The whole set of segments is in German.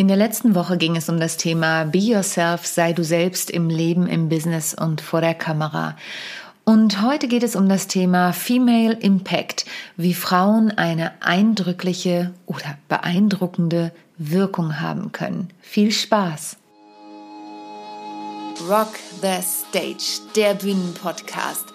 In der letzten Woche ging es um das Thema Be Yourself, sei du selbst im Leben, im Business und vor der Kamera. Und heute geht es um das Thema Female Impact, wie Frauen eine eindrückliche oder beeindruckende Wirkung haben können. Viel Spaß! Rock the Stage, der Bühnenpodcast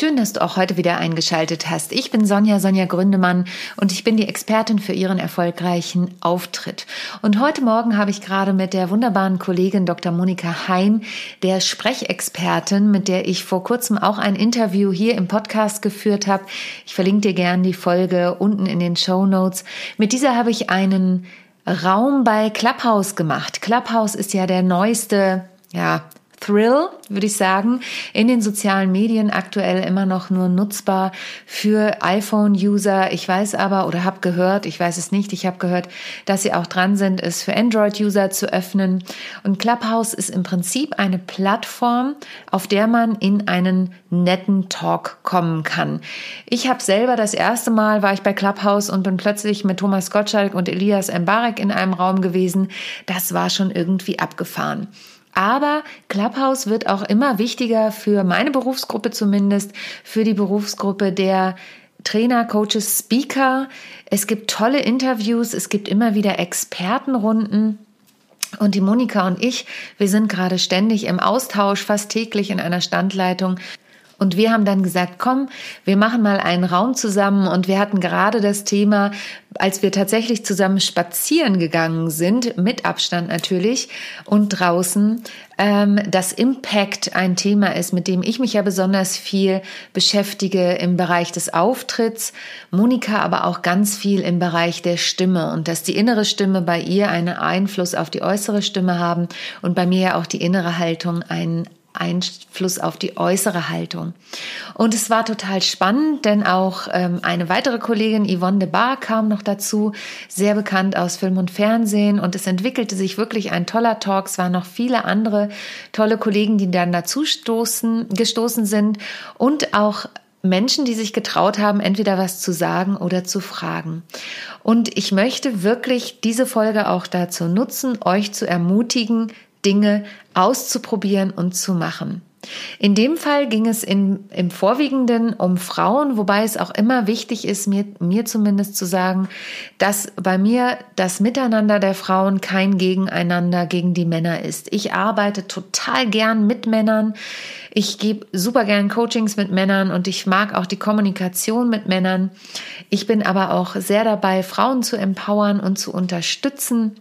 Schön, dass du auch heute wieder eingeschaltet hast. Ich bin Sonja, Sonja Gründemann und ich bin die Expertin für ihren erfolgreichen Auftritt. Und heute Morgen habe ich gerade mit der wunderbaren Kollegin Dr. Monika Hein, der Sprechexpertin, mit der ich vor kurzem auch ein Interview hier im Podcast geführt habe. Ich verlinke dir gerne die Folge unten in den Show Notes. Mit dieser habe ich einen Raum bei Clubhouse gemacht. Clubhouse ist ja der neueste ja, Thrill, würde ich sagen, in den sozialen Medien aktuell immer noch nur nutzbar für iPhone-User. Ich weiß aber oder habe gehört, ich weiß es nicht, ich habe gehört, dass sie auch dran sind, es für Android-User zu öffnen. Und Clubhouse ist im Prinzip eine Plattform, auf der man in einen netten Talk kommen kann. Ich habe selber das erste Mal war ich bei Clubhouse und bin plötzlich mit Thomas Gottschalk und Elias Mbarek in einem Raum gewesen. Das war schon irgendwie abgefahren. Aber Clubhouse wird auch immer wichtiger für meine Berufsgruppe zumindest, für die Berufsgruppe der Trainer, Coaches, Speaker. Es gibt tolle Interviews, es gibt immer wieder Expertenrunden. Und die Monika und ich, wir sind gerade ständig im Austausch, fast täglich in einer Standleitung und wir haben dann gesagt, komm, wir machen mal einen Raum zusammen. Und wir hatten gerade das Thema, als wir tatsächlich zusammen spazieren gegangen sind, mit Abstand natürlich und draußen, ähm, dass Impact ein Thema ist, mit dem ich mich ja besonders viel beschäftige im Bereich des Auftritts. Monika aber auch ganz viel im Bereich der Stimme und dass die innere Stimme bei ihr einen Einfluss auf die äußere Stimme haben und bei mir ja auch die innere Haltung einen Einfluss auf die äußere Haltung. Und es war total spannend, denn auch ähm, eine weitere Kollegin, Yvonne de Bar, kam noch dazu, sehr bekannt aus Film und Fernsehen. Und es entwickelte sich wirklich ein toller Talk. Es waren noch viele andere tolle Kollegen, die dann dazu stoßen, gestoßen sind und auch Menschen, die sich getraut haben, entweder was zu sagen oder zu fragen. Und ich möchte wirklich diese Folge auch dazu nutzen, euch zu ermutigen, Dinge auszuprobieren und zu machen. In dem Fall ging es in, im Vorwiegenden um Frauen, wobei es auch immer wichtig ist, mir, mir zumindest zu sagen, dass bei mir das Miteinander der Frauen kein Gegeneinander gegen die Männer ist. Ich arbeite total gern mit Männern. Ich gebe super gern Coachings mit Männern und ich mag auch die Kommunikation mit Männern. Ich bin aber auch sehr dabei, Frauen zu empowern und zu unterstützen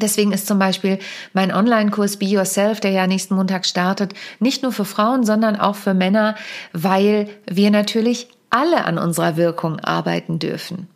Deswegen ist zum Beispiel mein Online-Kurs Be Yourself, der ja nächsten Montag startet, nicht nur für Frauen, sondern auch für Männer, weil wir natürlich alle an unserer Wirkung arbeiten dürfen.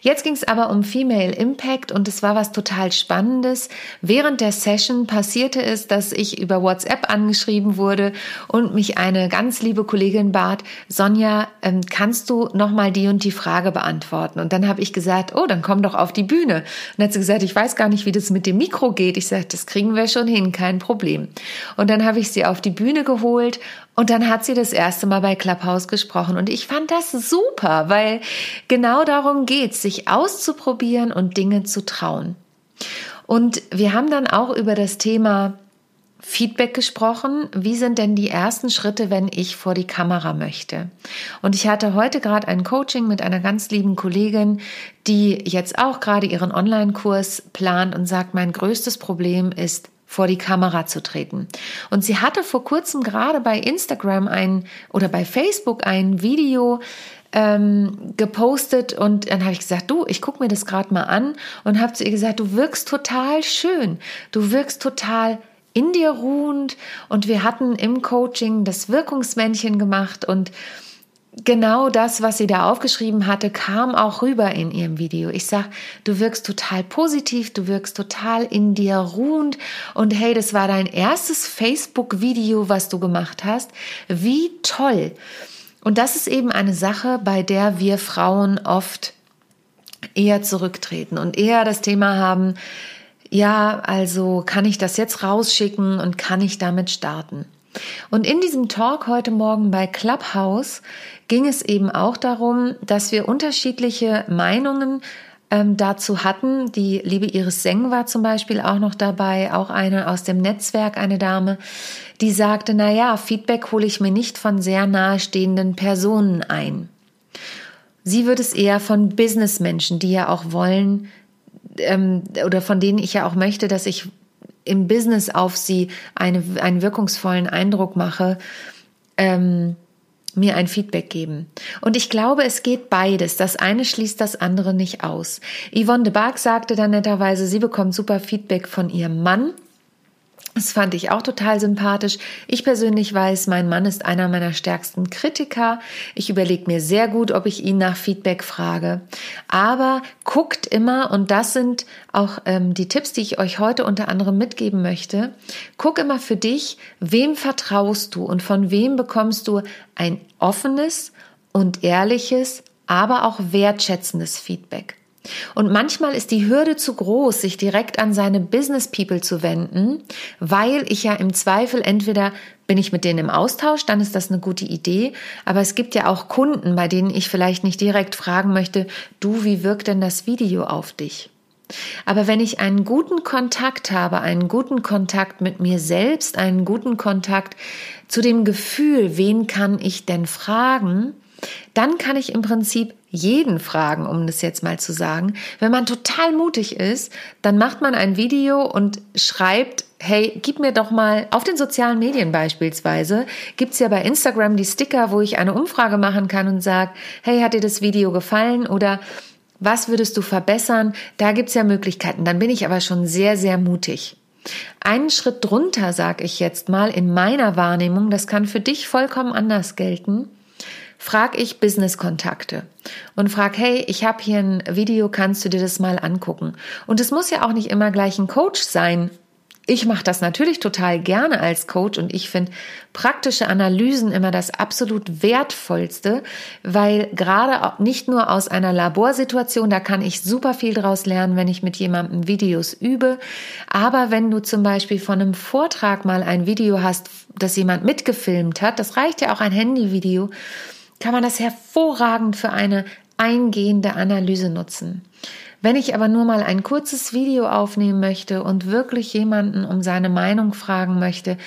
Jetzt ging es aber um Female Impact und es war was total Spannendes. Während der Session passierte es, dass ich über WhatsApp angeschrieben wurde und mich eine ganz liebe Kollegin bat, Sonja, ähm, kannst du nochmal die und die Frage beantworten? Und dann habe ich gesagt, oh, dann komm doch auf die Bühne. Und dann hat sie gesagt, ich weiß gar nicht, wie das mit dem Mikro geht. Ich sagte, das kriegen wir schon hin, kein Problem. Und dann habe ich sie auf die Bühne geholt und dann hat sie das erste Mal bei Clubhouse gesprochen und ich fand das super, weil genau darum geht, sich auszuprobieren und Dinge zu trauen. Und wir haben dann auch über das Thema Feedback gesprochen. Wie sind denn die ersten Schritte, wenn ich vor die Kamera möchte? Und ich hatte heute gerade ein Coaching mit einer ganz lieben Kollegin, die jetzt auch gerade ihren Online-Kurs plant und sagt, mein größtes Problem ist vor die Kamera zu treten. Und sie hatte vor kurzem gerade bei Instagram ein oder bei Facebook ein Video ähm, gepostet und dann habe ich gesagt, du, ich gucke mir das gerade mal an und habe zu ihr gesagt, du wirkst total schön, du wirkst total in dir ruhend und wir hatten im Coaching das Wirkungsmännchen gemacht und genau das, was sie da aufgeschrieben hatte, kam auch rüber in ihrem Video. Ich sag, du wirkst total positiv, du wirkst total in dir ruhend und hey, das war dein erstes Facebook-Video, was du gemacht hast. Wie toll! Und das ist eben eine Sache, bei der wir Frauen oft eher zurücktreten und eher das Thema haben, ja, also kann ich das jetzt rausschicken und kann ich damit starten? Und in diesem Talk heute Morgen bei Clubhouse ging es eben auch darum, dass wir unterschiedliche Meinungen ähm, dazu hatten. Die liebe Iris Seng war zum Beispiel auch noch dabei, auch eine aus dem Netzwerk, eine Dame, die sagte, na ja, Feedback hole ich mir nicht von sehr nahestehenden Personen ein. Sie wird es eher von Businessmenschen, die ja auch wollen, ähm, oder von denen ich ja auch möchte, dass ich im Business auf sie eine, einen wirkungsvollen Eindruck mache, ähm, mir ein Feedback geben. Und ich glaube, es geht beides. Das eine schließt das andere nicht aus. Yvonne de Barg sagte dann netterweise, sie bekommt super Feedback von ihrem Mann das fand ich auch total sympathisch. Ich persönlich weiß, mein Mann ist einer meiner stärksten Kritiker. Ich überlege mir sehr gut, ob ich ihn nach Feedback frage. Aber guckt immer, und das sind auch ähm, die Tipps, die ich euch heute unter anderem mitgeben möchte, guck immer für dich, wem vertraust du und von wem bekommst du ein offenes und ehrliches, aber auch wertschätzendes Feedback. Und manchmal ist die Hürde zu groß, sich direkt an seine Business People zu wenden, weil ich ja im Zweifel entweder bin ich mit denen im Austausch, dann ist das eine gute Idee. Aber es gibt ja auch Kunden, bei denen ich vielleicht nicht direkt fragen möchte, du, wie wirkt denn das Video auf dich? Aber wenn ich einen guten Kontakt habe, einen guten Kontakt mit mir selbst, einen guten Kontakt zu dem Gefühl, wen kann ich denn fragen, dann kann ich im Prinzip jeden fragen, um das jetzt mal zu sagen. Wenn man total mutig ist, dann macht man ein Video und schreibt, hey, gib mir doch mal, auf den sozialen Medien beispielsweise, gibt's ja bei Instagram die Sticker, wo ich eine Umfrage machen kann und sage, hey, hat dir das Video gefallen oder was würdest du verbessern? Da gibt's ja Möglichkeiten. Dann bin ich aber schon sehr, sehr mutig. Einen Schritt drunter, sage ich jetzt mal, in meiner Wahrnehmung, das kann für dich vollkommen anders gelten frag ich Business-Kontakte und frag, hey, ich habe hier ein Video, kannst du dir das mal angucken? Und es muss ja auch nicht immer gleich ein Coach sein. Ich mache das natürlich total gerne als Coach und ich finde praktische Analysen immer das absolut wertvollste, weil gerade nicht nur aus einer Laborsituation, da kann ich super viel draus lernen, wenn ich mit jemandem Videos übe, aber wenn du zum Beispiel von einem Vortrag mal ein Video hast, das jemand mitgefilmt hat, das reicht ja auch ein Handyvideo, kann man das hervorragend für eine eingehende Analyse nutzen. Wenn ich aber nur mal ein kurzes Video aufnehmen möchte und wirklich jemanden um seine Meinung fragen möchte,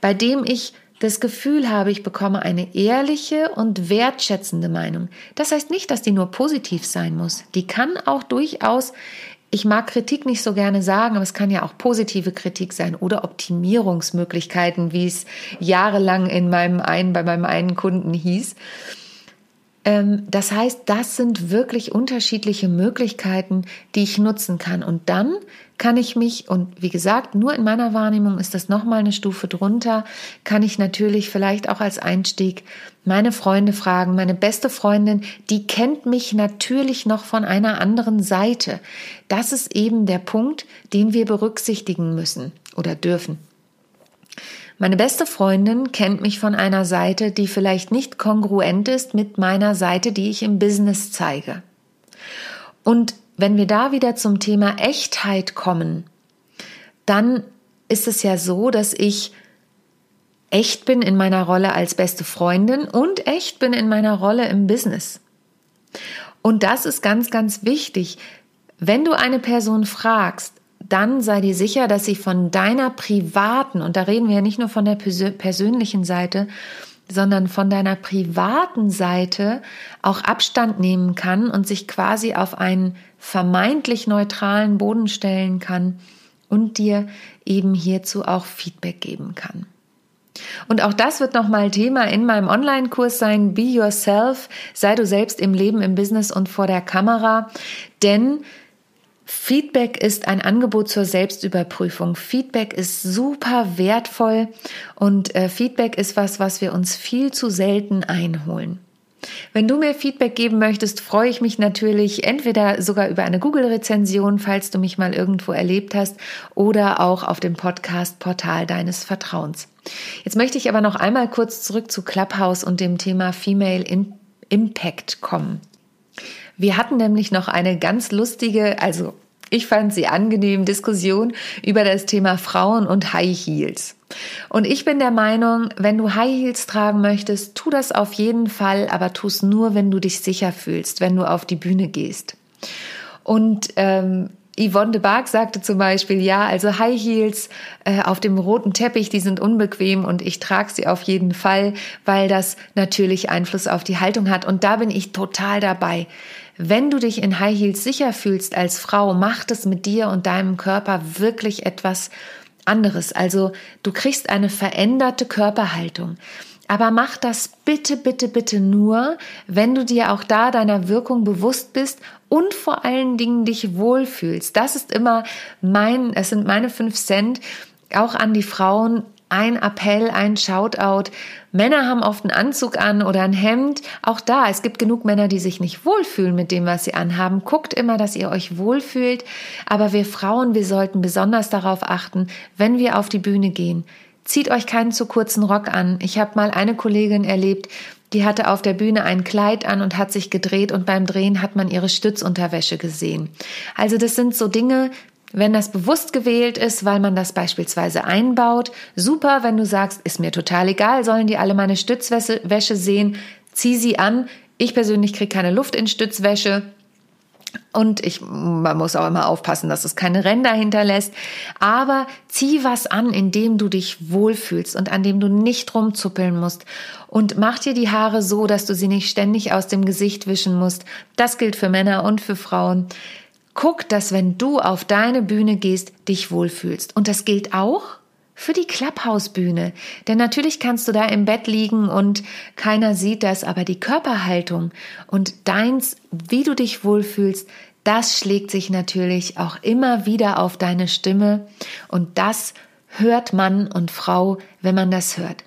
bei dem ich das Gefühl habe, ich bekomme eine ehrliche und wertschätzende Meinung. Das heißt nicht, dass die nur positiv sein muss. Die kann auch durchaus ich mag Kritik nicht so gerne sagen, aber es kann ja auch positive Kritik sein oder Optimierungsmöglichkeiten, wie es jahrelang in meinem einen, bei meinem einen Kunden hieß. Ähm, das heißt, das sind wirklich unterschiedliche Möglichkeiten, die ich nutzen kann. Und dann kann ich mich, und wie gesagt, nur in meiner Wahrnehmung ist das nochmal eine Stufe drunter, kann ich natürlich vielleicht auch als Einstieg meine Freunde fragen. Meine beste Freundin, die kennt mich natürlich noch von einer anderen Seite. Das ist eben der Punkt, den wir berücksichtigen müssen oder dürfen. Meine beste Freundin kennt mich von einer Seite, die vielleicht nicht kongruent ist mit meiner Seite, die ich im Business zeige. Und wenn wir da wieder zum Thema Echtheit kommen, dann ist es ja so, dass ich echt bin in meiner Rolle als beste Freundin und echt bin in meiner Rolle im Business. Und das ist ganz, ganz wichtig. Wenn du eine Person fragst, dann sei dir sicher, dass sie von deiner privaten, und da reden wir ja nicht nur von der persönlichen Seite, sondern von deiner privaten Seite auch Abstand nehmen kann und sich quasi auf einen vermeintlich neutralen Boden stellen kann und dir eben hierzu auch Feedback geben kann. Und auch das wird nochmal Thema in meinem Online-Kurs sein. Be yourself. Sei du selbst im Leben, im Business und vor der Kamera. Denn Feedback ist ein Angebot zur Selbstüberprüfung. Feedback ist super wertvoll und äh, Feedback ist was, was wir uns viel zu selten einholen. Wenn du mir Feedback geben möchtest, freue ich mich natürlich entweder sogar über eine Google-Rezension, falls du mich mal irgendwo erlebt hast, oder auch auf dem Podcast-Portal deines Vertrauens. Jetzt möchte ich aber noch einmal kurz zurück zu Clubhouse und dem Thema Female Impact kommen. Wir hatten nämlich noch eine ganz lustige, also ich fand sie angenehm, Diskussion über das Thema Frauen und High Heels. Und ich bin der Meinung, wenn du High Heels tragen möchtest, tu das auf jeden Fall, aber tu es nur, wenn du dich sicher fühlst, wenn du auf die Bühne gehst. Und ähm, Yvonne de Barg sagte zum Beispiel, ja, also High Heels äh, auf dem roten Teppich, die sind unbequem und ich trage sie auf jeden Fall, weil das natürlich Einfluss auf die Haltung hat. Und da bin ich total dabei. Wenn du dich in High Heels sicher fühlst als Frau, macht es mit dir und deinem Körper wirklich etwas anderes. Also du kriegst eine veränderte Körperhaltung. Aber mach das bitte, bitte, bitte nur, wenn du dir auch da deiner Wirkung bewusst bist und vor allen Dingen dich wohlfühlst. Das ist immer mein, es sind meine fünf Cent auch an die Frauen. Ein Appell, ein Shoutout. Männer haben oft einen Anzug an oder ein Hemd. Auch da, es gibt genug Männer, die sich nicht wohlfühlen mit dem, was sie anhaben. Guckt immer, dass ihr euch wohlfühlt. Aber wir Frauen, wir sollten besonders darauf achten, wenn wir auf die Bühne gehen, Zieht euch keinen zu kurzen Rock an. Ich habe mal eine Kollegin erlebt, die hatte auf der Bühne ein Kleid an und hat sich gedreht und beim Drehen hat man ihre Stützunterwäsche gesehen. Also das sind so Dinge, wenn das bewusst gewählt ist, weil man das beispielsweise einbaut, super, wenn du sagst, ist mir total egal, sollen die alle meine Stützwäsche sehen, zieh sie an. Ich persönlich kriege keine Luft in Stützwäsche. Und ich, man muss auch immer aufpassen, dass es keine Ränder hinterlässt. Aber zieh was an, in dem du dich wohlfühlst und an dem du nicht rumzuppeln musst. Und mach dir die Haare so, dass du sie nicht ständig aus dem Gesicht wischen musst. Das gilt für Männer und für Frauen. Guck, dass wenn du auf deine Bühne gehst, dich wohlfühlst. Und das gilt auch für die Clubhouse-Bühne. Denn natürlich kannst du da im Bett liegen und keiner sieht das, aber die Körperhaltung und deins, wie du dich wohlfühlst, das schlägt sich natürlich auch immer wieder auf deine Stimme und das hört Mann und Frau, wenn man das hört.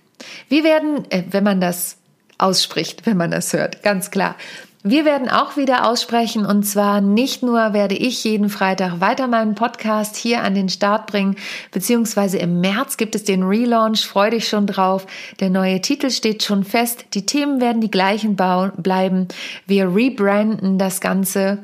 Wir werden, äh, wenn man das ausspricht, wenn man das hört, ganz klar. Wir werden auch wieder aussprechen und zwar nicht nur werde ich jeden Freitag weiter meinen Podcast hier an den Start bringen, beziehungsweise im März gibt es den Relaunch, freu dich schon drauf. Der neue Titel steht schon fest, die Themen werden die gleichen bleiben. Wir rebranden das Ganze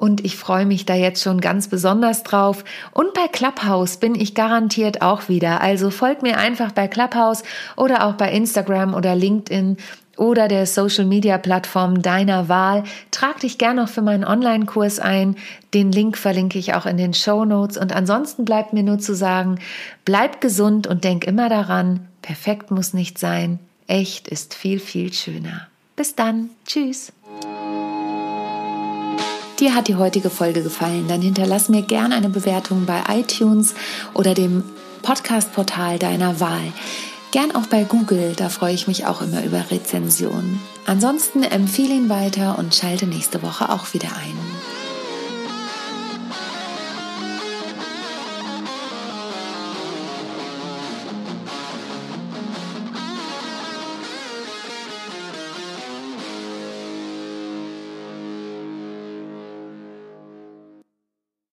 und ich freue mich da jetzt schon ganz besonders drauf. Und bei Clubhouse bin ich garantiert auch wieder. Also folgt mir einfach bei Clubhouse oder auch bei Instagram oder LinkedIn oder der Social Media Plattform deiner Wahl. Trag dich gern noch für meinen Online-Kurs ein. Den Link verlinke ich auch in den Show Notes. Und ansonsten bleibt mir nur zu sagen, bleib gesund und denk immer daran, perfekt muss nicht sein. Echt ist viel, viel schöner. Bis dann. Tschüss. Dir hat die heutige Folge gefallen, dann hinterlass mir gerne eine Bewertung bei iTunes oder dem Podcast-Portal deiner Wahl. Gern auch bei Google, da freue ich mich auch immer über Rezensionen. Ansonsten empfehle ihn weiter und schalte nächste Woche auch wieder ein.